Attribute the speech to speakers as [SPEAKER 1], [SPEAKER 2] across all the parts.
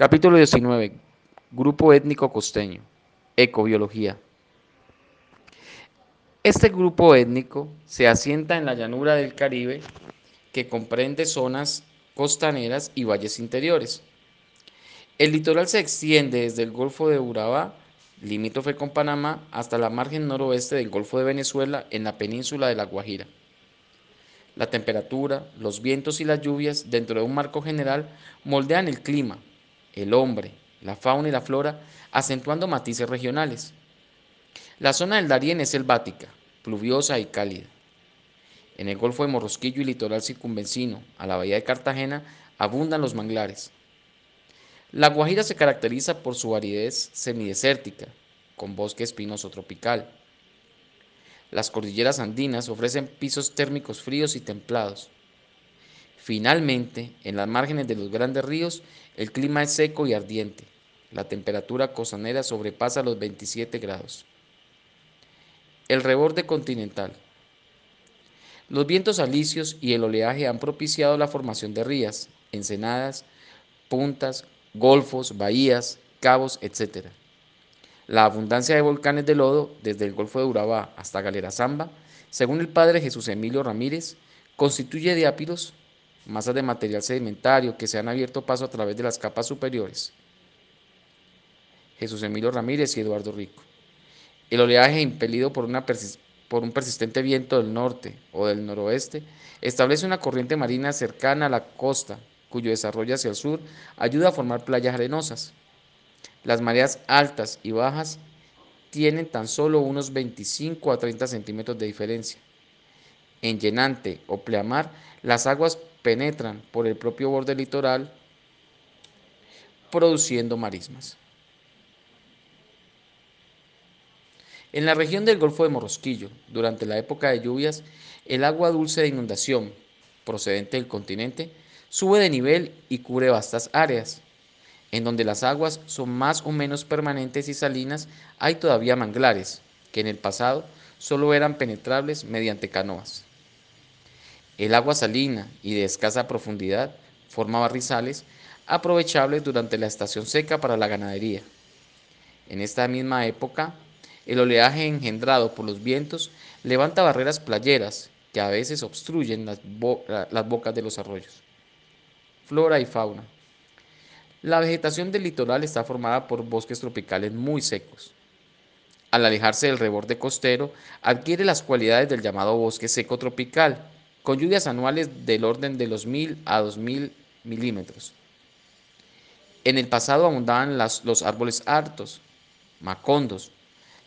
[SPEAKER 1] Capítulo 19. Grupo étnico costeño. Ecobiología. Este grupo étnico se asienta en la llanura del Caribe que comprende zonas costaneras y valles interiores. El litoral se extiende desde el Golfo de Urabá, limítrofe con Panamá, hasta la margen noroeste del Golfo de Venezuela en la península de La Guajira. La temperatura, los vientos y las lluvias, dentro de un marco general, moldean el clima, el hombre, la fauna y la flora, acentuando matices regionales. La zona del Darién es selvática, pluviosa y cálida. En el Golfo de Morrosquillo y litoral circunvencino, a la bahía de Cartagena, abundan los manglares. La Guajira se caracteriza por su aridez semidesértica, con bosque espinoso tropical. Las cordilleras andinas ofrecen pisos térmicos fríos y templados. Finalmente, en las márgenes de los grandes ríos, el clima es seco y ardiente. La temperatura costanera sobrepasa los 27 grados. El reborde continental. Los vientos alisios y el oleaje han propiciado la formación de rías, ensenadas, puntas, golfos, bahías, cabos, etc. La abundancia de volcanes de lodo, desde el Golfo de Urabá hasta Galera Zamba, según el padre Jesús Emilio Ramírez, constituye diápiros masas de material sedimentario que se han abierto paso a través de las capas superiores. Jesús Emilio Ramírez y Eduardo Rico. El oleaje impelido por, una por un persistente viento del norte o del noroeste establece una corriente marina cercana a la costa, cuyo desarrollo hacia el sur ayuda a formar playas arenosas. Las mareas altas y bajas tienen tan solo unos 25 a 30 centímetros de diferencia. En llenante o pleamar, las aguas penetran por el propio borde litoral produciendo marismas. En la región del Golfo de Morrosquillo, durante la época de lluvias, el agua dulce de inundación, procedente del continente, sube de nivel y cubre vastas áreas. En donde las aguas son más o menos permanentes y salinas, hay todavía manglares, que en el pasado solo eran penetrables mediante canoas. El agua salina y de escasa profundidad forma barrizales aprovechables durante la estación seca para la ganadería. En esta misma época, el oleaje engendrado por los vientos levanta barreras playeras que a veces obstruyen las, las bocas de los arroyos. Flora y fauna. La vegetación del litoral está formada por bosques tropicales muy secos. Al alejarse del reborde costero, adquiere las cualidades del llamado bosque seco tropical, con lluvias anuales del orden de los 1000 a 2000 milímetros. En el pasado abundaban los árboles hartos, macondos,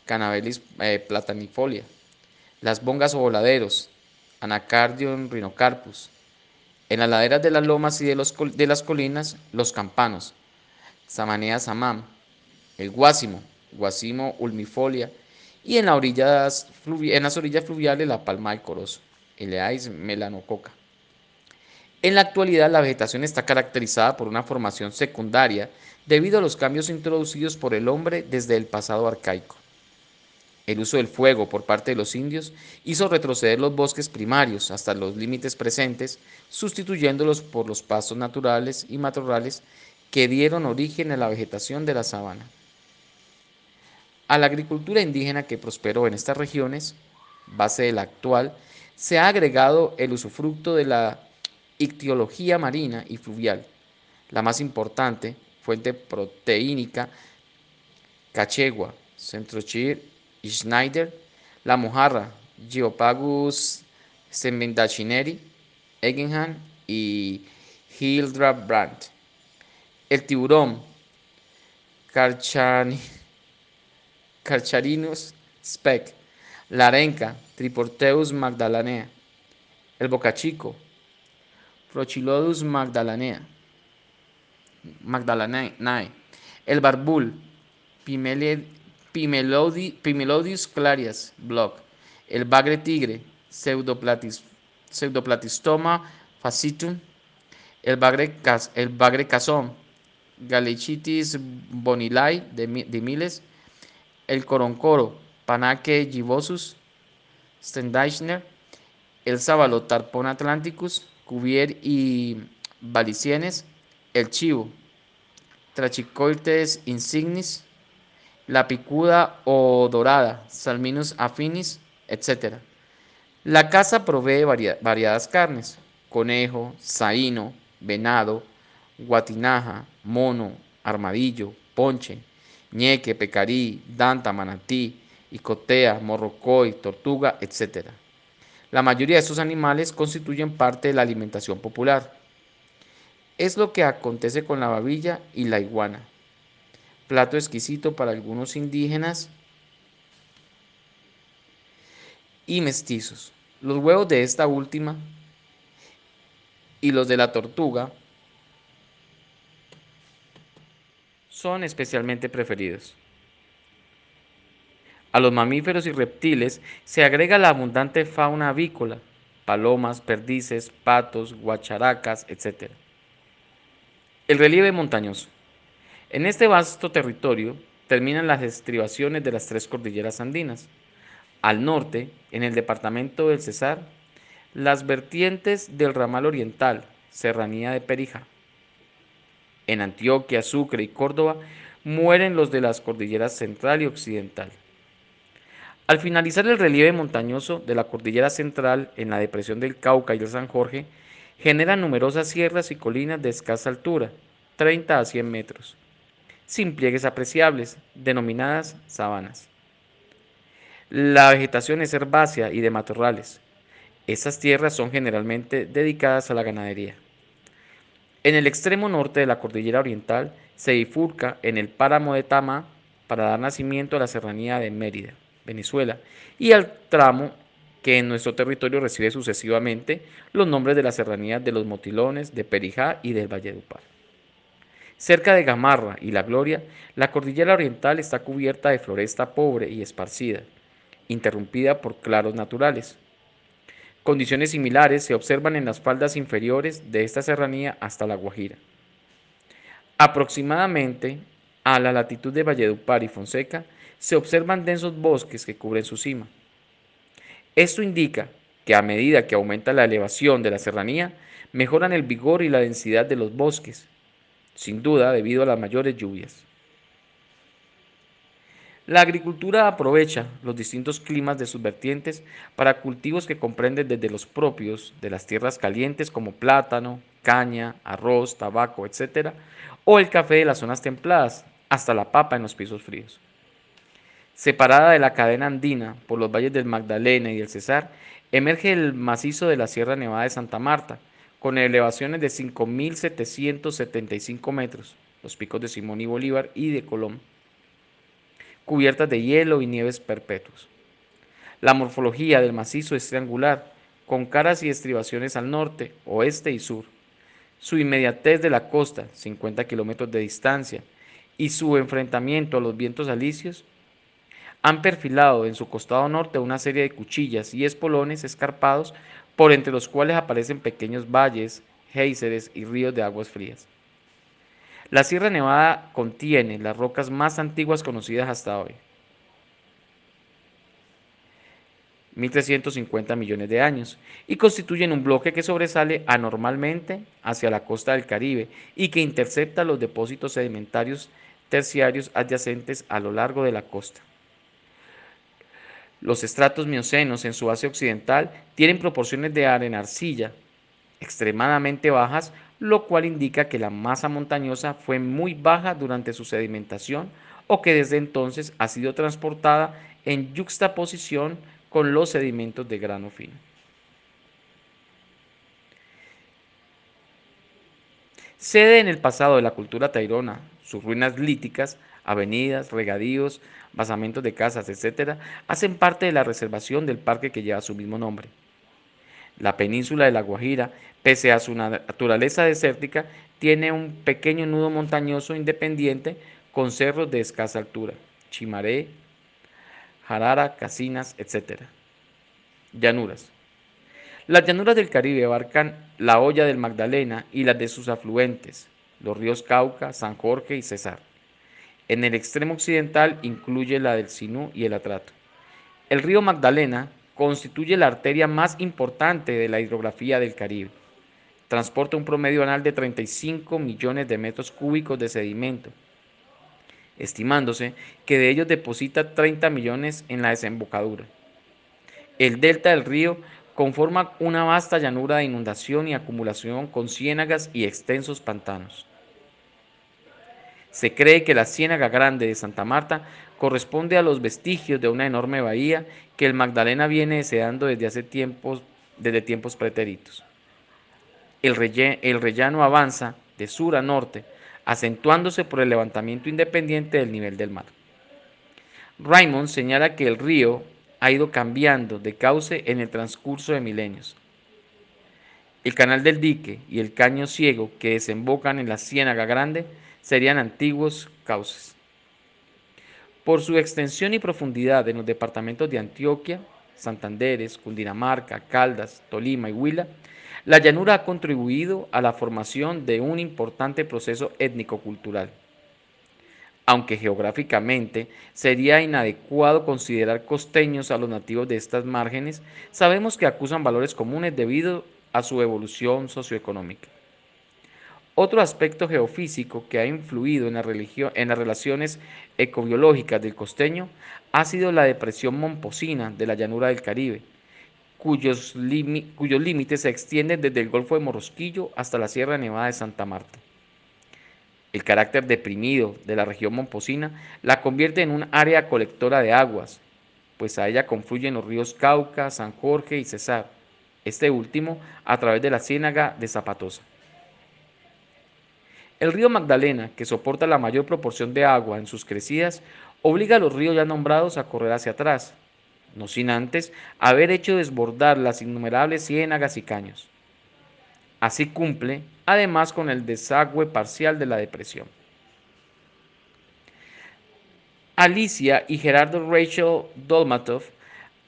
[SPEAKER 1] canabelis eh, platanifolia, las bongas o voladeros, anacardium rhinocarpus. En las laderas de las lomas y de, los, de las colinas, los campanos, samanea samam, el guásimo, guasimo ulmifolia, y en, las orillas, en las orillas fluviales la palma del corozo. Eleais melanococa. En la actualidad la vegetación está caracterizada por una formación secundaria debido a los cambios introducidos por el hombre desde el pasado arcaico. El uso del fuego por parte de los indios hizo retroceder los bosques primarios hasta los límites presentes, sustituyéndolos por los pastos naturales y matorrales que dieron origen a la vegetación de la sabana. A la agricultura indígena que prosperó en estas regiones, base de la actual, se ha agregado el usufructo de la ictiología marina y fluvial. La más importante, fuente proteínica, cachegua, centrochir y Schneider, la mojarra, Geopagus semendachineri, Eggenham y Hildrabrand. El tiburón, Carcharinus speck, la arenca, Triporteus magdalanea, el bocachico, Prochilodus magdalanea, magdalanae, el barbul, Pimelodius clarias, block, el bagre tigre, Pseudoplatis, Pseudoplatistoma fascitum, el bagre, el bagre casón, Galechitis bonilae de, de miles, el coroncoro, Panaque gibosus, Stendeichner, el sábalo Tarpon atlanticus, Cuvier y Balicienes, el chivo, Trachicoides insignis, la picuda o dorada, Salminus affinis, etc. La caza provee variadas carnes, conejo, saíno, venado, guatinaja, mono, armadillo, ponche, ñeque, pecarí, danta, manatí, icotea, morrocoy, tortuga, etc. La mayoría de estos animales constituyen parte de la alimentación popular. Es lo que acontece con la babilla y la iguana. Plato exquisito para algunos indígenas y mestizos. Los huevos de esta última y los de la tortuga son especialmente preferidos. A los mamíferos y reptiles se agrega la abundante fauna avícola, palomas, perdices, patos, guacharacas, etc. El relieve montañoso. En este vasto territorio terminan las estribaciones de las tres cordilleras andinas. Al norte, en el departamento del Cesar, las vertientes del ramal oriental, serranía de Perija. En Antioquia, Sucre y Córdoba mueren los de las cordilleras central y occidental. Al finalizar el relieve montañoso de la cordillera central en la depresión del Cauca y el San Jorge, genera numerosas sierras y colinas de escasa altura, 30 a 100 metros, sin pliegues apreciables, denominadas sabanas. La vegetación es herbácea y de matorrales. Estas tierras son generalmente dedicadas a la ganadería. En el extremo norte de la cordillera oriental se bifurca en el páramo de Tama para dar nacimiento a la serranía de Mérida. Venezuela, y al tramo que en nuestro territorio recibe sucesivamente los nombres de las serranías de los Motilones, de Perijá y del Valledupar. Cerca de Gamarra y La Gloria, la cordillera oriental está cubierta de floresta pobre y esparcida, interrumpida por claros naturales. Condiciones similares se observan en las faldas inferiores de esta serranía hasta La Guajira. Aproximadamente a la latitud de Valledupar y Fonseca se observan densos bosques que cubren su cima. Esto indica que a medida que aumenta la elevación de la serranía, mejoran el vigor y la densidad de los bosques, sin duda debido a las mayores lluvias. La agricultura aprovecha los distintos climas de sus vertientes para cultivos que comprenden desde los propios de las tierras calientes como plátano, caña, arroz, tabaco, etc., o el café de las zonas templadas, hasta la papa en los pisos fríos. Separada de la cadena andina por los valles del Magdalena y del Cesar, emerge el macizo de la Sierra Nevada de Santa Marta, con elevaciones de 5.775 metros, los picos de Simón y Bolívar y de Colón, cubiertas de hielo y nieves perpetuos. La morfología del macizo es triangular, con caras y estribaciones al norte, oeste y sur. Su inmediatez de la costa, 50 kilómetros de distancia, y su enfrentamiento a los vientos alisios han perfilado en su costado norte una serie de cuchillas y espolones escarpados por entre los cuales aparecen pequeños valles, géiseres y ríos de aguas frías. La Sierra Nevada contiene las rocas más antiguas conocidas hasta hoy. 1.350 millones de años, y constituyen un bloque que sobresale anormalmente hacia la costa del Caribe y que intercepta los depósitos sedimentarios terciarios adyacentes a lo largo de la costa. Los estratos miocenos en su base occidental tienen proporciones de arena-arcilla extremadamente bajas, lo cual indica que la masa montañosa fue muy baja durante su sedimentación o que desde entonces ha sido transportada en yuxtaposición con los sedimentos de grano fino. Sede en el pasado de la cultura tairona, sus ruinas líticas, avenidas, regadíos, basamentos de casas, etc., hacen parte de la reservación del parque que lleva su mismo nombre. La península de La Guajira, pese a su naturaleza desértica, tiene un pequeño nudo montañoso independiente con cerros de escasa altura, Chimaré, Jarara, Casinas, etc. Llanuras. Las llanuras del Caribe abarcan la olla del Magdalena y las de sus afluentes, los ríos Cauca, San Jorge y Cesar. En el extremo occidental incluye la del Sinú y el Atrato. El río Magdalena constituye la arteria más importante de la hidrografía del Caribe. transporta un promedio anual de 35 millones de metros cúbicos de sedimento, estimándose que de ellos deposita 30 millones en la desembocadura. El delta del río conforma una vasta llanura de inundación y acumulación con ciénagas y extensos pantanos. Se cree que la Ciénaga Grande de Santa Marta corresponde a los vestigios de una enorme bahía que el Magdalena viene deseando desde hace tiempos, desde tiempos pretéritos. El, el rellano avanza de sur a norte, acentuándose por el levantamiento independiente del nivel del mar. Raymond señala que el río ha ido cambiando de cauce en el transcurso de milenios. El canal del dique y el caño ciego que desembocan en la Ciénaga Grande serían antiguos cauces. Por su extensión y profundidad en los departamentos de Antioquia, Santanderes, Cundinamarca, Caldas, Tolima y Huila, la llanura ha contribuido a la formación de un importante proceso étnico-cultural. Aunque geográficamente sería inadecuado considerar costeños a los nativos de estas márgenes, sabemos que acusan valores comunes debido a su evolución socioeconómica. Otro aspecto geofísico que ha influido en, la en las relaciones ecobiológicas del costeño ha sido la depresión momposina de la llanura del Caribe, cuyos, cuyos límites se extienden desde el Golfo de Morrosquillo hasta la Sierra Nevada de Santa Marta. El carácter deprimido de la región momposina la convierte en un área colectora de aguas, pues a ella confluyen los ríos Cauca, San Jorge y Cesar, este último a través de la ciénaga de Zapatosa. El río Magdalena, que soporta la mayor proporción de agua en sus crecidas, obliga a los ríos ya nombrados a correr hacia atrás, no sin antes haber hecho desbordar las innumerables ciénagas y caños. Así cumple, además, con el desagüe parcial de la depresión. Alicia y Gerardo Rachel Dolmatov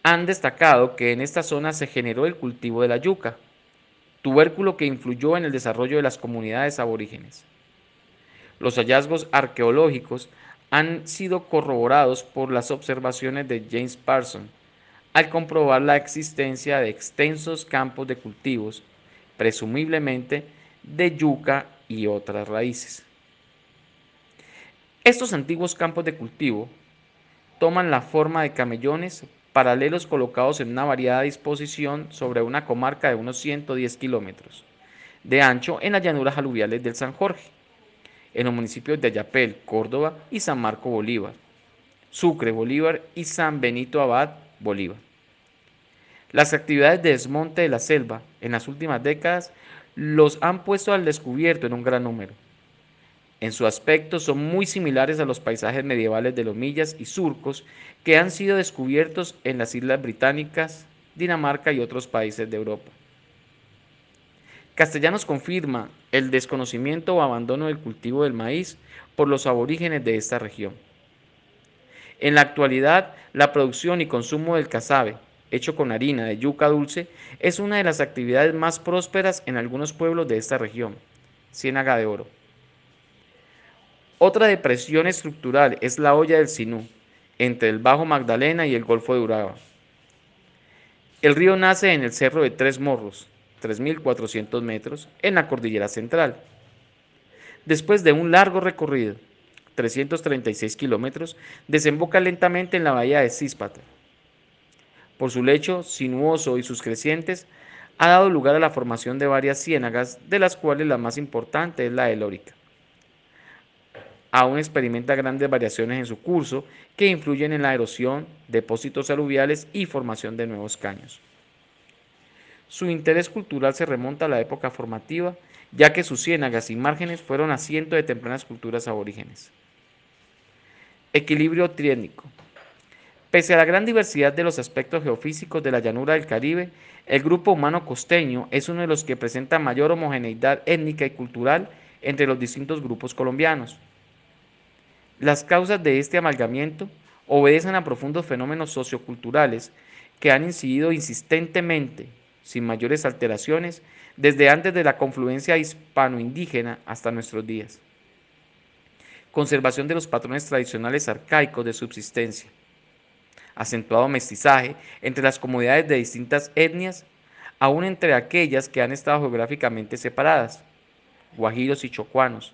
[SPEAKER 1] han destacado que en esta zona se generó el cultivo de la yuca, tubérculo que influyó en el desarrollo de las comunidades aborígenes. Los hallazgos arqueológicos han sido corroborados por las observaciones de James Parson al comprobar la existencia de extensos campos de cultivos, presumiblemente de yuca y otras raíces. Estos antiguos campos de cultivo toman la forma de camellones paralelos colocados en una variada disposición sobre una comarca de unos 110 kilómetros de ancho en las llanuras aluviales del San Jorge en los municipios de Ayapel, Córdoba y San Marco Bolívar, Sucre, Bolívar y San Benito Abad, Bolívar. Las actividades de desmonte de la selva en las últimas décadas los han puesto al descubierto en un gran número. En su aspecto son muy similares a los paisajes medievales de lomillas y surcos que han sido descubiertos en las islas británicas, Dinamarca y otros países de Europa. Castellanos confirma el desconocimiento o abandono del cultivo del maíz por los aborígenes de esta región. En la actualidad, la producción y consumo del casabe, hecho con harina de yuca dulce, es una de las actividades más prósperas en algunos pueblos de esta región, Ciénaga de Oro. Otra depresión estructural es la olla del Sinú, entre el Bajo Magdalena y el Golfo de Uraba. El río nace en el Cerro de Tres Morros, 3.400 metros, en la cordillera central. Después de un largo recorrido, 336 kilómetros, desemboca lentamente en la bahía de Císpata. Por su lecho sinuoso y sus crecientes, ha dado lugar a la formación de varias ciénagas, de las cuales la más importante es la elórica. Aún experimenta grandes variaciones en su curso que influyen en la erosión, depósitos aluviales y formación de nuevos caños. Su interés cultural se remonta a la época formativa, ya que sus ciénagas y márgenes fueron asiento de tempranas culturas aborígenes. Equilibrio triétnico. Pese a la gran diversidad de los aspectos geofísicos de la llanura del Caribe, el grupo humano costeño es uno de los que presenta mayor homogeneidad étnica y cultural entre los distintos grupos colombianos. Las causas de este amalgamiento obedecen a profundos fenómenos socioculturales que han incidido insistentemente sin mayores alteraciones, desde antes de la confluencia hispano-indígena hasta nuestros días. Conservación de los patrones tradicionales arcaicos de subsistencia. Acentuado mestizaje entre las comunidades de distintas etnias, aún entre aquellas que han estado geográficamente separadas, guajiros y chocuanos,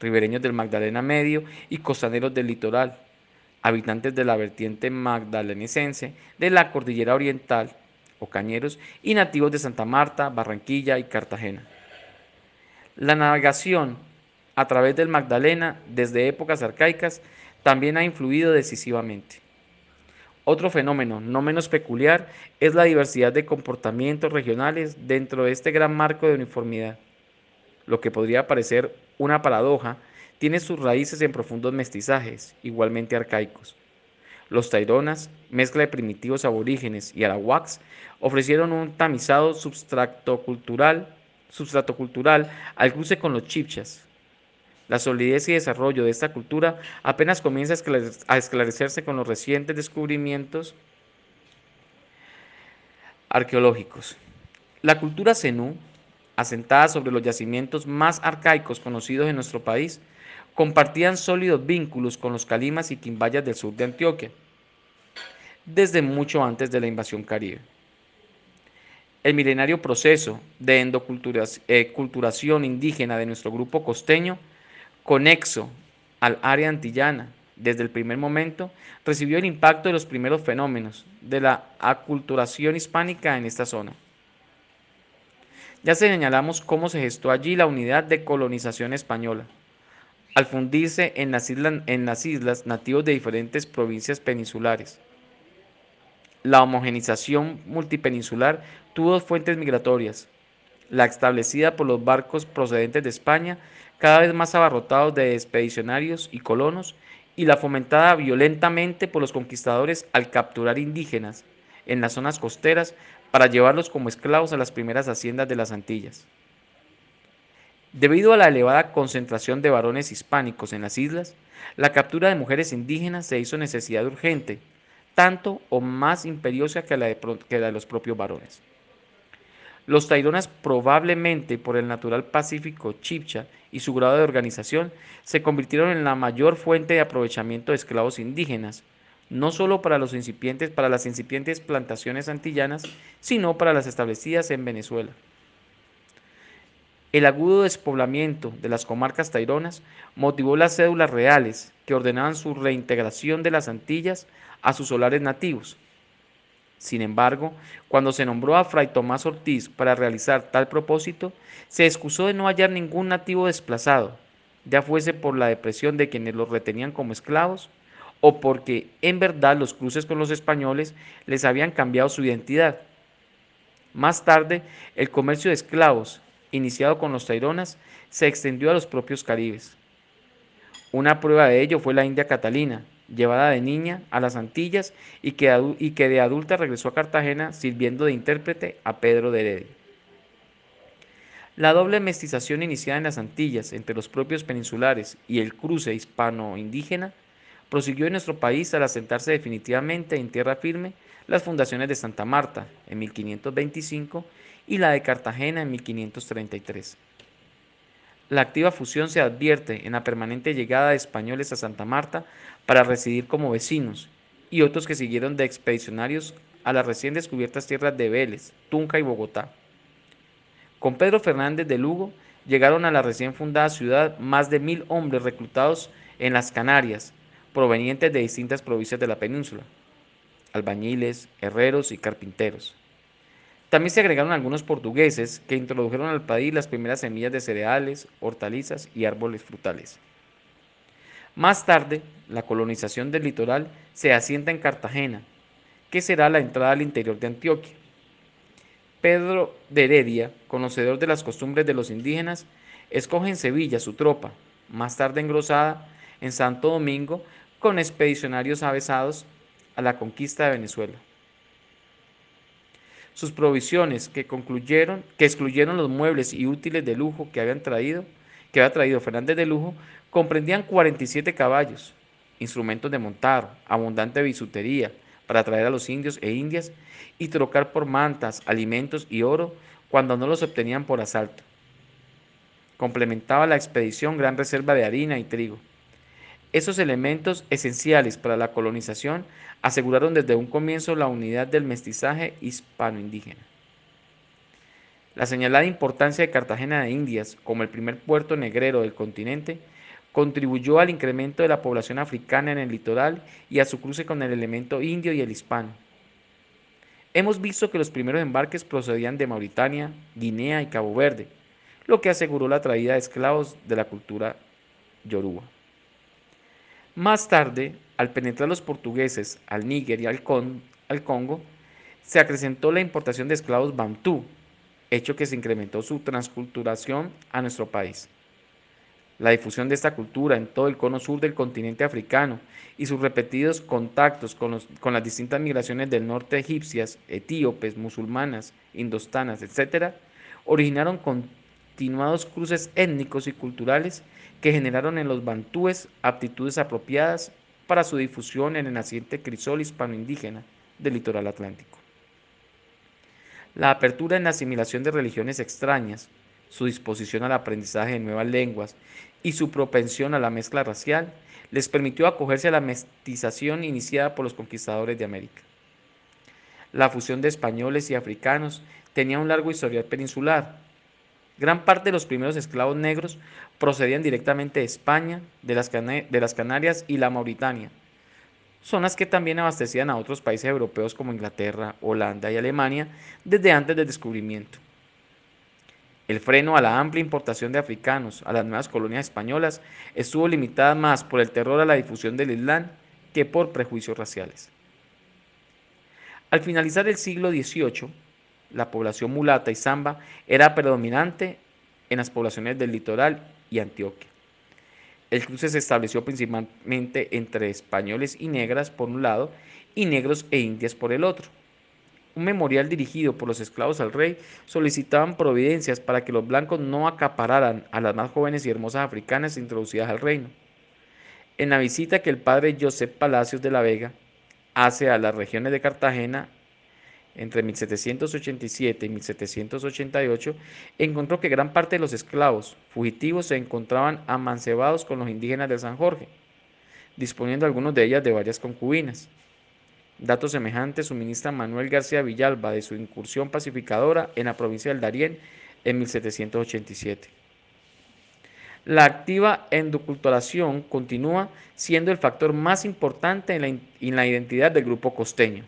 [SPEAKER 1] ribereños del Magdalena Medio y costaneros del litoral, habitantes de la vertiente magdalenesense de la cordillera oriental, o cañeros, y nativos de Santa Marta, Barranquilla y Cartagena. La navegación a través del Magdalena desde épocas arcaicas también ha influido decisivamente. Otro fenómeno no menos peculiar es la diversidad de comportamientos regionales dentro de este gran marco de uniformidad. Lo que podría parecer una paradoja tiene sus raíces en profundos mestizajes, igualmente arcaicos. Los taironas, mezcla de primitivos aborígenes y arahuacs, ofrecieron un tamizado substrato cultural, substrato cultural al cruce con los chipchas, la solidez y desarrollo de esta cultura apenas comienza a esclarecerse con los recientes descubrimientos arqueológicos. La cultura zenú, asentada sobre los yacimientos más arcaicos conocidos en nuestro país, compartían sólidos vínculos con los calimas y quimbayas del sur de Antioquia, desde mucho antes de la invasión caribe. El milenario proceso de endoculturación indígena de nuestro grupo costeño conexo al área antillana desde el primer momento, recibió el impacto de los primeros fenómenos de la aculturación hispánica en esta zona. Ya señalamos cómo se gestó allí la unidad de colonización española, al fundirse en las, islas, nativos de diferentes provincias peninsulares. La homogenización multipeninsular tuvo dos fuentes migratorias, la establecida por los barcos procedentes de España cada vez más abarrotados de expedicionarios y colonos, y la fomentada violentamente por los conquistadores al capturar indígenas en las zonas costeras para llevarlos como esclavos a las primeras haciendas de las Antillas. Debido a la elevada concentración de varones hispánicos en las islas, la captura de mujeres indígenas se hizo necesidad urgente, tanto o más imperiosa que la de, los propios varones. Los taironas probablemente por el natural pacífico chipcha y su grado de organización se convirtieron en la mayor fuente de aprovechamiento de esclavos indígenas, no solo para, los incipientes, para las incipientes plantaciones antillanas, sino para las establecidas en Venezuela. El agudo despoblamiento de las comarcas taironas motivó las cédulas reales que ordenaban su reintegración de las Antillas a sus solares nativos, sin embargo, cuando se nombró a Fray Tomás Ortiz para realizar tal propósito, se excusó de no hallar ningún nativo desplazado, ya fuese por la depresión de quienes los retenían como esclavos o porque en verdad los cruces con los españoles les habían cambiado su identidad. Más tarde, el comercio de esclavos, iniciado con los taironas, se extendió a los propios caribes. Una prueba de ello fue la India Catalina, llevada de niña a las Antillas y que, de adulta regresó a Cartagena sirviendo de intérprete a Pedro de Heredia. La doble mestización iniciada en las Antillas entre los propios peninsulares y el cruce hispano-indígena prosiguió en nuestro país al asentarse definitivamente en tierra firme las fundaciones de Santa Marta en 1525 y la de Cartagena en 1533. La activa fusión se advierte en la permanente llegada de españoles a Santa Marta para residir como vecinos y otros que siguieron de expedicionarios a las recién descubiertas tierras de Vélez, Tunca y Bogotá. Con Pedro Fernández de Lugo llegaron a la recién fundada ciudad más de mil hombres reclutados en las Canarias, provenientes de distintas provincias de la península, albañiles, herreros y carpinteros. También se agregaron algunos portugueses que introdujeron al país las primeras semillas de cereales, hortalizas y árboles frutales. Más tarde, la colonización del litoral se asienta en Cartagena, que será la entrada al interior de Antioquia. Pedro de Heredia, conocedor de las costumbres de los indígenas, escoge en Sevilla su tropa, más tarde engrosada en Santo Domingo con expedicionarios avesados a la conquista de Venezuela. Sus provisiones que concluyeron, que excluyeron los muebles y útiles de lujo que habían traído, que había traído Fernández de Lujo, comprendían 47 caballos, instrumentos de montar, abundante bisutería para atraer a los indios e indias y trocar por mantas, alimentos y oro cuando no los obtenían por asalto. Complementaba la expedición gran reserva de harina y trigo. Esos elementos esenciales para la colonización aseguraron desde un comienzo la unidad del mestizaje hispano-indígena. La señalada importancia de Cartagena de Indias como el primer puerto negrero del continente contribuyó al incremento de la población africana en el litoral y a su cruce con el elemento indio y el hispano. Hemos visto que los primeros embarques procedían de Mauritania, Guinea y Cabo Verde, lo que aseguró la traída de esclavos de la cultura yoruba. Más tarde, al penetrar los portugueses al Níger y al, al Congo, se acrecentó la importación de esclavos bantú, hecho que se incrementó su transculturación a nuestro país. La difusión de esta cultura en todo el cono sur del continente africano y sus repetidos contactos con, con las distintas migraciones del norte egipcias, etíopes, musulmanas, indostanas, etc., originaron continuados cruces étnicos y culturales que generaron en los bantúes aptitudes apropiadas para su difusión en el naciente crisol hispano-indígena del litoral atlántico. La apertura en la asimilación de religiones extrañas, su disposición al aprendizaje de nuevas lenguas y su propensión a la mezcla racial les permitió acogerse a la mestización iniciada por los conquistadores de América. La fusión de españoles y africanos tenía un largo historial peninsular. Gran parte de los primeros esclavos negros procedían directamente de España, de las, Canarias y la Mauritania, zonas que también abastecían a otros países europeos como Inglaterra, Holanda y Alemania desde antes del descubrimiento. El freno a la amplia importación de africanos a las nuevas colonias españolas estuvo limitada más por el terror a la difusión del Islam que por prejuicios raciales. Al finalizar el siglo XVIII, la población mulata y zamba era predominante en las poblaciones del litoral y Antioquia. El cruce se estableció principalmente entre españoles y negras por un lado y negros e indias por el otro. Un memorial dirigido por los esclavos al rey solicitaban providencias para que los blancos no acapararan a las más jóvenes y hermosas africanas introducidas al reino. En la visita que el padre Josep Palacios de la Vega hace a las regiones de Cartagena entre 1787 y 1788, encontró que gran parte de los esclavos fugitivos se encontraban amancebados con los indígenas de San Jorge, disponiendo algunos de ellas de varias concubinas. Datos semejantes suministra Manuel García Villalba de su incursión pacificadora en la provincia del Darién en 1787. La activa endoculturación continúa siendo el factor más importante en la, en la identidad del grupo costeño.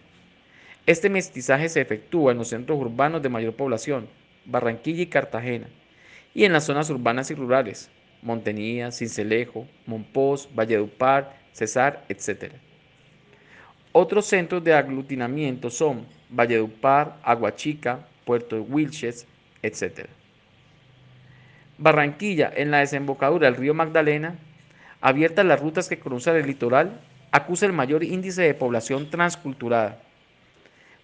[SPEAKER 1] Este mestizaje se efectúa en los centros urbanos de mayor población, Barranquilla y Cartagena, y en las zonas urbanas y rurales, Montenía, Cincelejo, Monpós, Valledupar, Cesar, etc. Otros centros de aglutinamiento son Valledupar, Aguachica, Puerto Wilches, etc. Barranquilla, en la desembocadura del río Magdalena, abierta las rutas que cruzan el litoral, acusa el mayor índice de población transculturada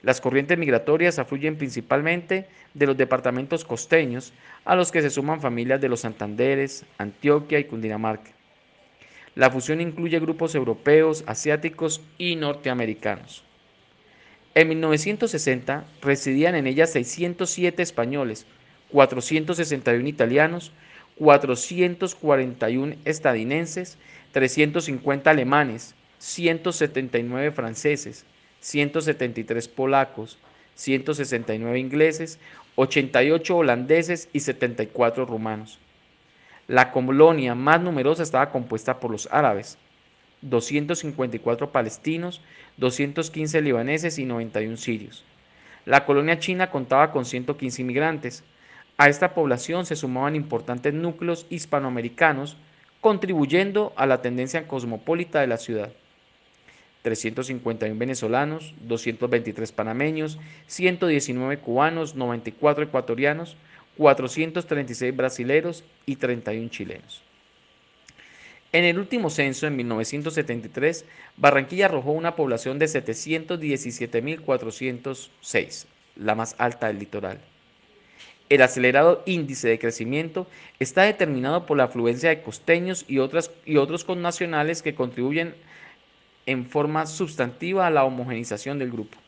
[SPEAKER 1] las corrientes migratorias afluyen principalmente de los departamentos costeños, a los que se suman familias de los Santanderes, Antioquia y Cundinamarca. La fusión incluye grupos europeos, asiáticos y norteamericanos. En 1960 residían en ella 607 españoles, 461 italianos, 441 estadounidenses, 350 alemanes, 179 franceses, 173 polacos, 169 ingleses, 88 holandeses y 74 rumanos. La colonia más numerosa estaba compuesta por los árabes, 254 palestinos, 215 libaneses y 91 sirios. La colonia china contaba con 115 inmigrantes. A esta población se sumaban importantes núcleos hispanoamericanos, contribuyendo a la tendencia cosmopolita de la ciudad. 351 venezolanos, 223 panameños, 119 cubanos, 94 ecuatorianos, 436 brasileros y 31 chilenos. En el último censo, en 1973, Barranquilla arrojó una población de 717.406, la más alta del litoral. El acelerado índice de crecimiento está determinado por la afluencia de costeños y, otras, y otros connacionales que contribuyen en forma sustantiva a la homogenización del grupo.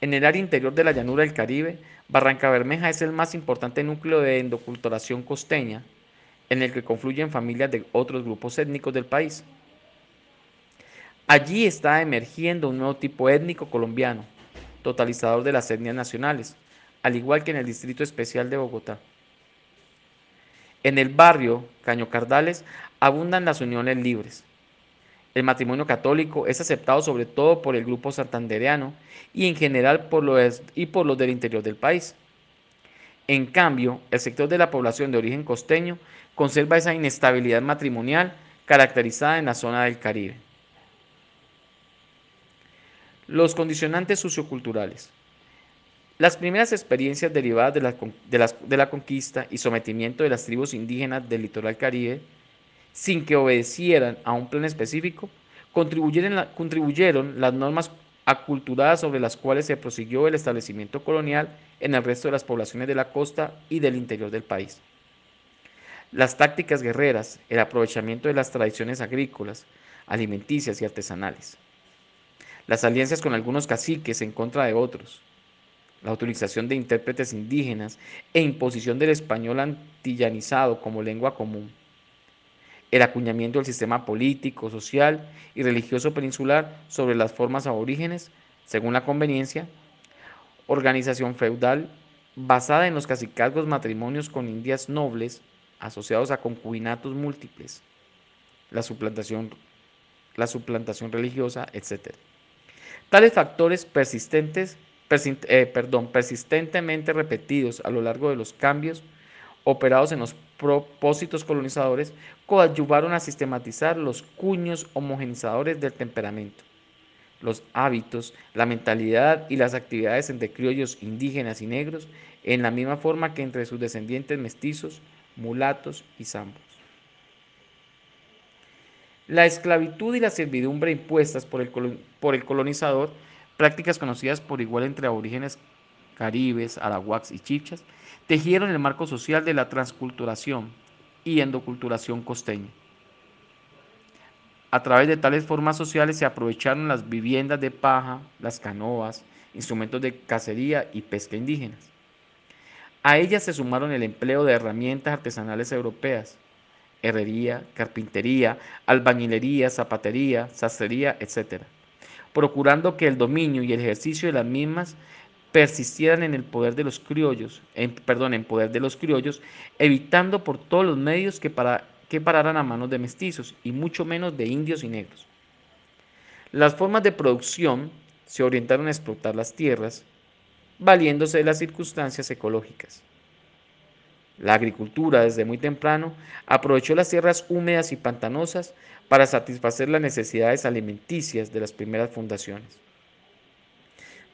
[SPEAKER 1] En el área interior de la llanura del Caribe, Barranca Bermeja es el más importante núcleo de endoculturación costeña, en el que confluyen familias de otros grupos étnicos del país. Allí está emergiendo un nuevo tipo étnico colombiano, totalizador de las etnias nacionales, al igual que en el Distrito Especial de Bogotá. En el barrio Caño Cardales abundan las uniones libres. El matrimonio católico es aceptado sobre todo por el grupo santandereano y en general por los, y por los del interior del país. En cambio, el sector de la población de origen costeño conserva esa inestabilidad matrimonial caracterizada en la zona del Caribe. Los condicionantes socioculturales. Las primeras experiencias derivadas de la, de, la, conquista y sometimiento de las tribus indígenas del litoral caribe, sin que obedecieran a un plan específico, contribuyeron, las normas aculturadas sobre las cuales se prosiguió el establecimiento colonial en el resto de las poblaciones de la costa y del interior del país. Las tácticas guerreras, el aprovechamiento de las tradiciones agrícolas, alimenticias y artesanales. Las alianzas con algunos caciques en contra de otros, la utilización de intérpretes indígenas e imposición del español antillanizado como lengua común, el acuñamiento del sistema político, social y religioso peninsular sobre las formas aborígenes, según la conveniencia, organización feudal basada en los cacicazgos matrimonios con indias nobles asociados a concubinatos múltiples, la suplantación, la suplantación religiosa, etc. Tales factores persistentes eh, perdón, persistentemente repetidos a lo largo de los cambios operados en los propósitos colonizadores, coadyuvaron a sistematizar los cuños homogenizadores del temperamento, los hábitos, la mentalidad y las actividades entre criollos indígenas y negros en la misma forma que entre sus descendientes mestizos, mulatos y zambos. La esclavitud y la servidumbre impuestas por el, por el colonizador prácticas conocidas por igual entre aborígenes caribes, arahuacs y chichas, tejieron el marco social de la transculturación y endoculturación costeña. A través de tales formas sociales se aprovecharon las viviendas de paja, las canoas, instrumentos de cacería y pesca indígenas. A ellas se sumaron el empleo de herramientas artesanales europeas, herrería, carpintería, albañilería, zapatería, sastrería, etc procurando que el dominio y el ejercicio de las mismas persistieran en el poder de los criollos, en, perdón, en poder de los criollos, evitando por todos los medios que, para, que pararan a manos de mestizos y mucho menos de indios y negros. Las formas de producción se orientaron a explotar las tierras, valiéndose de las circunstancias ecológicas. La agricultura desde muy temprano aprovechó las tierras húmedas y pantanosas para satisfacer las necesidades alimenticias de las primeras fundaciones.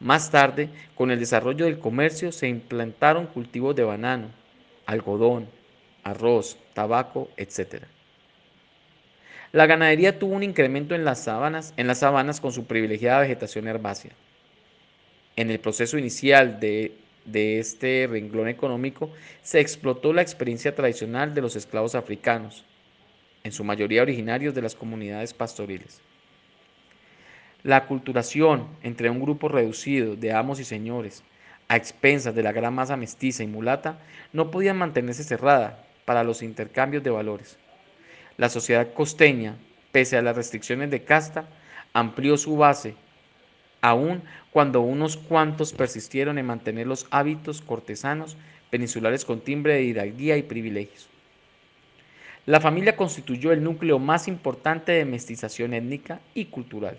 [SPEAKER 1] Más tarde, con el desarrollo del comercio, se implantaron cultivos de banano, algodón, arroz, tabaco, etc. La ganadería tuvo un incremento en las sabanas, en las sabanas con su privilegiada vegetación herbácea. En el proceso inicial de de este renglón económico se explotó la experiencia tradicional de los esclavos africanos, en su mayoría originarios de las comunidades pastoriles. La aculturación entre un grupo reducido de amos y señores, a expensas de la gran masa mestiza y mulata, no podía mantenerse cerrada para los intercambios de valores. La sociedad costeña, pese a las restricciones de casta, amplió su base aun cuando unos cuantos persistieron en mantener los hábitos cortesanos peninsulares con timbre de hidalguía y privilegios. La familia constituyó el núcleo más importante de mestización étnica y cultural.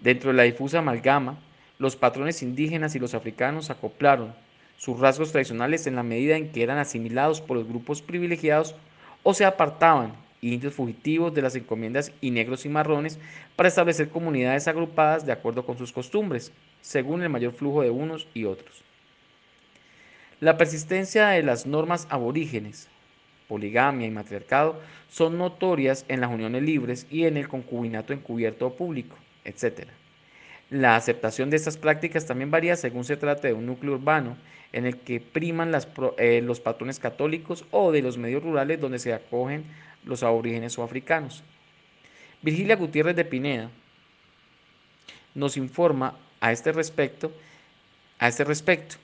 [SPEAKER 1] Dentro de la difusa amalgama, los patrones indígenas y los africanos acoplaron sus rasgos tradicionales en la medida en que eran asimilados por los grupos privilegiados o se apartaban indios fugitivos de las encomiendas y negros y marrones para establecer comunidades agrupadas de acuerdo con sus costumbres, según el mayor flujo de unos y otros. La persistencia de las normas aborígenes, poligamia y matriarcado, son notorias en las uniones libres y en el concubinato encubierto o público, etc. La aceptación de estas prácticas también varía según se trate de un núcleo urbano en el que priman eh, los patrones católicos o de los medios rurales donde se acogen los aborígenes o africanos. Virgilia Gutiérrez de Pineda nos informa a este respecto, a este respecto.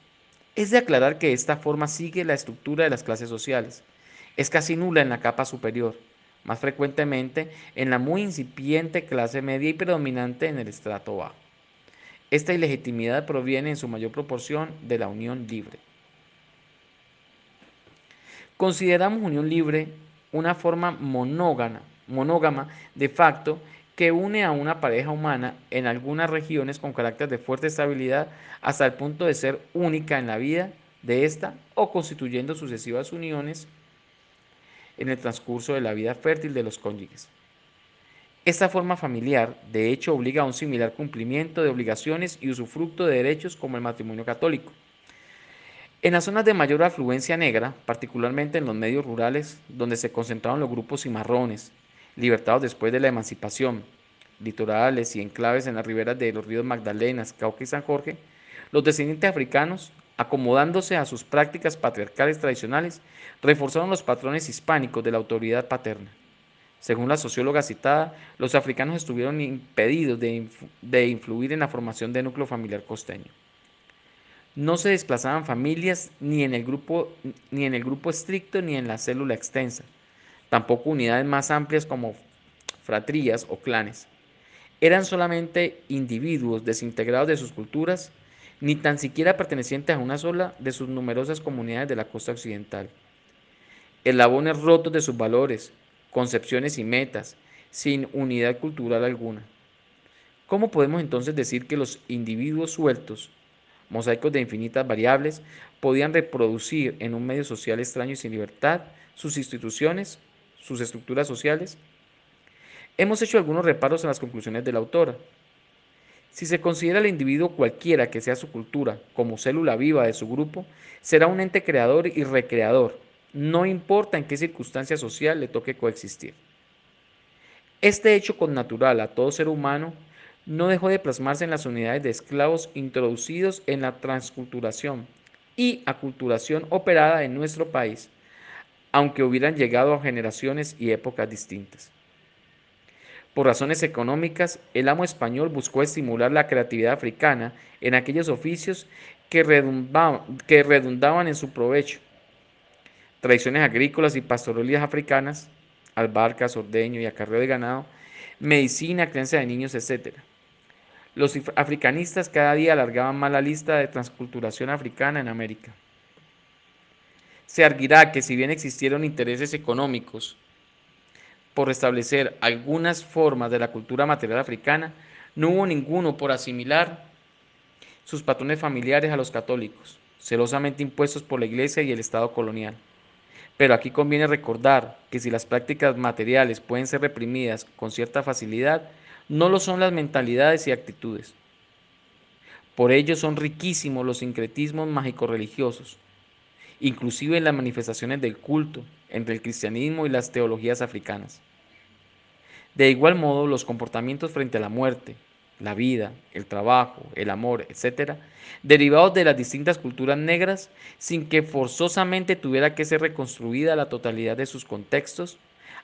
[SPEAKER 1] Es de aclarar que esta forma sigue la estructura de las clases sociales. Es casi nula en la capa superior, más frecuentemente en la muy incipiente clase media y predominante en el estrato bajo. Esta ilegitimidad proviene en su mayor proporción de la unión libre. Consideramos unión libre una forma monógama, monógama de facto que une a una pareja humana en algunas regiones con carácter de fuerte estabilidad hasta el punto de ser única en la vida de ésta o constituyendo sucesivas uniones en el transcurso de la vida fértil de los cónyuges. Esta forma familiar, de hecho, obliga a un similar cumplimiento de obligaciones y usufructo de derechos como el matrimonio católico. En las zonas de mayor afluencia negra, particularmente en los medios rurales, donde se concentraron los grupos cimarrones, libertados después de la emancipación, litorales y enclaves en las riberas de los ríos Magdalenas, Cauca y San Jorge, los descendientes africanos, acomodándose a sus prácticas patriarcales tradicionales, reforzaron los patrones hispánicos de la autoridad paterna. Según la socióloga citada, los africanos estuvieron impedidos de, de influir en la formación del núcleo familiar costeño. No se desplazaban familias ni en, el grupo, ni en el grupo estricto ni en la célula extensa, tampoco unidades más amplias como fratrías o clanes. Eran solamente individuos desintegrados de sus culturas, ni tan siquiera pertenecientes a una sola de sus numerosas comunidades de la costa occidental. Eslabones rotos de sus valores, concepciones y metas, sin unidad cultural alguna. ¿Cómo podemos entonces decir que los individuos sueltos, mosaicos de infinitas variables, podían reproducir en un medio social extraño y sin libertad sus instituciones, sus estructuras sociales? Hemos hecho algunos reparos en las conclusiones de la autora. Si se considera al individuo cualquiera que sea su cultura como célula viva de su grupo, será un ente creador y recreador, no importa en qué circunstancia social le toque coexistir. Este hecho connatural a todo ser humano no dejó de plasmarse en las unidades de esclavos introducidos en la transculturación y aculturación operada en nuestro país, aunque hubieran llegado a generaciones y épocas distintas. Por razones económicas, el amo español buscó estimular la creatividad africana en aquellos oficios que redundaban, en su provecho tradiciones agrícolas y pastoralías africanas, albarcas, ordeño y acarreo de ganado, medicina, crianza de niños, etc. Los africanistas cada día alargaban más la lista de transculturación africana en América. Se arguirá que si bien existieron intereses económicos por restablecer algunas formas de la cultura material africana, no hubo ninguno por asimilar sus patrones familiares a los católicos, celosamente impuestos por la Iglesia y el Estado colonial. Pero aquí conviene recordar que si las prácticas materiales pueden ser reprimidas con cierta facilidad, no lo son las mentalidades y actitudes. Por ello son riquísimos los sincretismos mágico-religiosos, inclusive en las manifestaciones del culto entre el cristianismo y las teologías africanas. De igual modo, los comportamientos frente a la muerte, la vida, el trabajo, el amor, etc., derivados de las distintas culturas negras, sin que forzosamente tuviera que ser reconstruida la totalidad de sus contextos,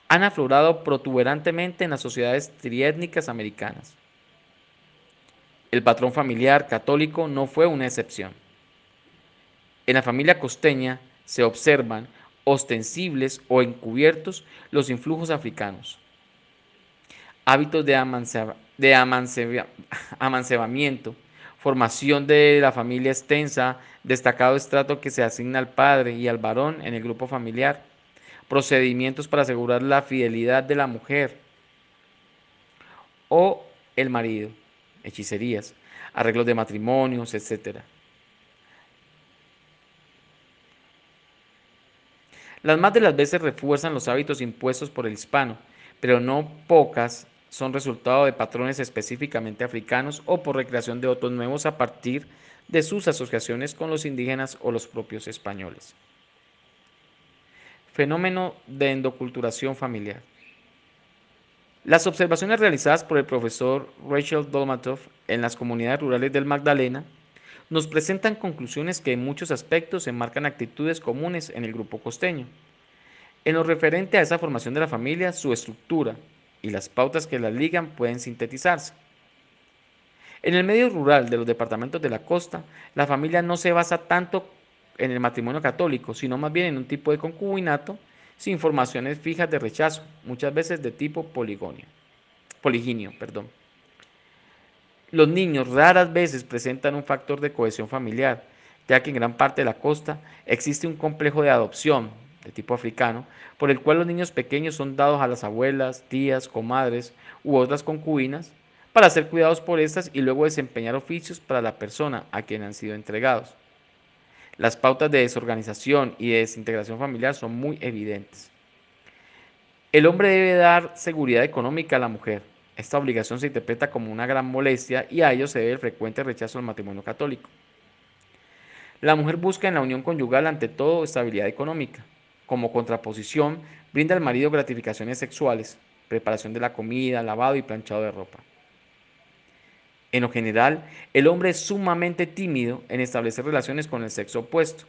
[SPEAKER 1] han aflorado protuberantemente en las sociedades triétnicas americanas. El patrón familiar católico no fue una excepción. En la familia costeña se observan ostensibles o encubiertos los influjos africanos. Hábitos de amancebamiento de amancebamiento, formación de la familia extensa, destacado estrato que se asigna al padre y al varón en el grupo familiar, procedimientos para asegurar la fidelidad de la mujer o el marido, hechicerías, arreglos de matrimonios, etc. Las más de las veces refuerzan los hábitos impuestos por el hispano, pero no pocas son resultado de patrones específicamente africanos o por recreación de otros nuevos a partir de sus asociaciones con los indígenas o los propios españoles. Fenómeno de endoculturación familiar. Las observaciones realizadas por el profesor Rachel Dolmatov en las comunidades rurales del Magdalena nos presentan conclusiones que en muchos aspectos enmarcan actitudes comunes en el grupo costeño. En lo referente a esa formación de la familia, su estructura, y las pautas que las ligan pueden sintetizarse. En el medio rural de los departamentos de la costa, la familia no se basa tanto en el matrimonio católico, sino más bien en un tipo de concubinato sin formaciones fijas de rechazo, muchas veces de tipo poligonio, poliginio, perdón. Los niños raras veces presentan un factor de cohesión familiar, ya que en gran parte de la costa existe un complejo de adopción de tipo africano, por el cual los niños pequeños son dados a las abuelas, tías, comadres u otras concubinas para ser cuidados por estas y luego desempeñar oficios para la persona a quien han sido entregados. Las pautas de desorganización y de desintegración familiar son muy evidentes. El hombre debe dar seguridad económica a la mujer. Esta obligación se interpreta como una gran molestia y a ello se debe el frecuente rechazo al matrimonio católico. La mujer busca en la unión conyugal ante todo estabilidad económica. Como contraposición, brinda al marido gratificaciones sexuales, preparación de la comida, lavado y planchado de ropa. En lo general, el hombre es sumamente tímido en establecer relaciones con el sexo opuesto.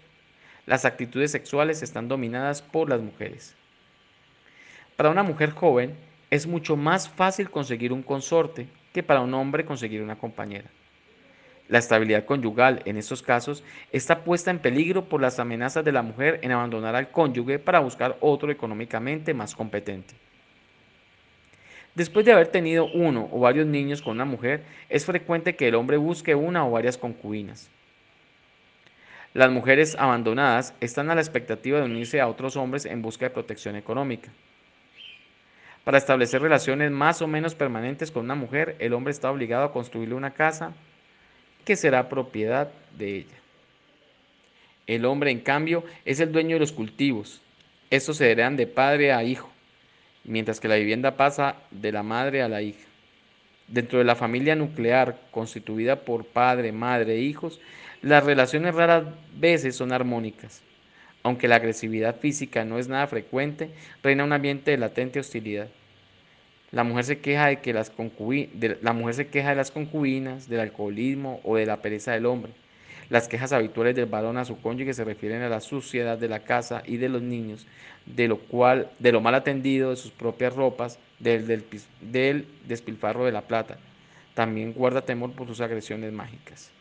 [SPEAKER 1] Las actitudes sexuales están dominadas por las mujeres. Para una mujer joven es mucho más fácil conseguir un consorte que para un hombre conseguir una compañera. La estabilidad conyugal en estos casos está puesta en peligro por las amenazas de la mujer en abandonar al cónyuge para buscar otro económicamente más competente. Después de haber tenido uno o varios niños con una mujer, es frecuente que el hombre busque una o varias concubinas. Las mujeres abandonadas están a la expectativa de unirse a otros hombres en busca de protección económica. Para establecer relaciones más o menos permanentes con una mujer, el hombre está obligado a construirle una casa que será propiedad de ella. El hombre, en cambio, es el dueño de los cultivos. Estos se heredan de padre a hijo, mientras que la vivienda pasa de la madre a la hija. Dentro de la familia nuclear, constituida por padre, madre e hijos, las relaciones raras veces son armónicas. Aunque la agresividad física no es nada frecuente, reina un ambiente de latente hostilidad. La mujer se queja de que las la mujer se queja de las concubinas, del alcoholismo o de la pereza del hombre. Las quejas habituales del varón a su cónyuge se refieren a la suciedad de la casa y de los niños, de lo cual, de lo mal atendido de sus propias ropas, del despilfarro de la plata. También guarda temor por sus agresiones mágicas.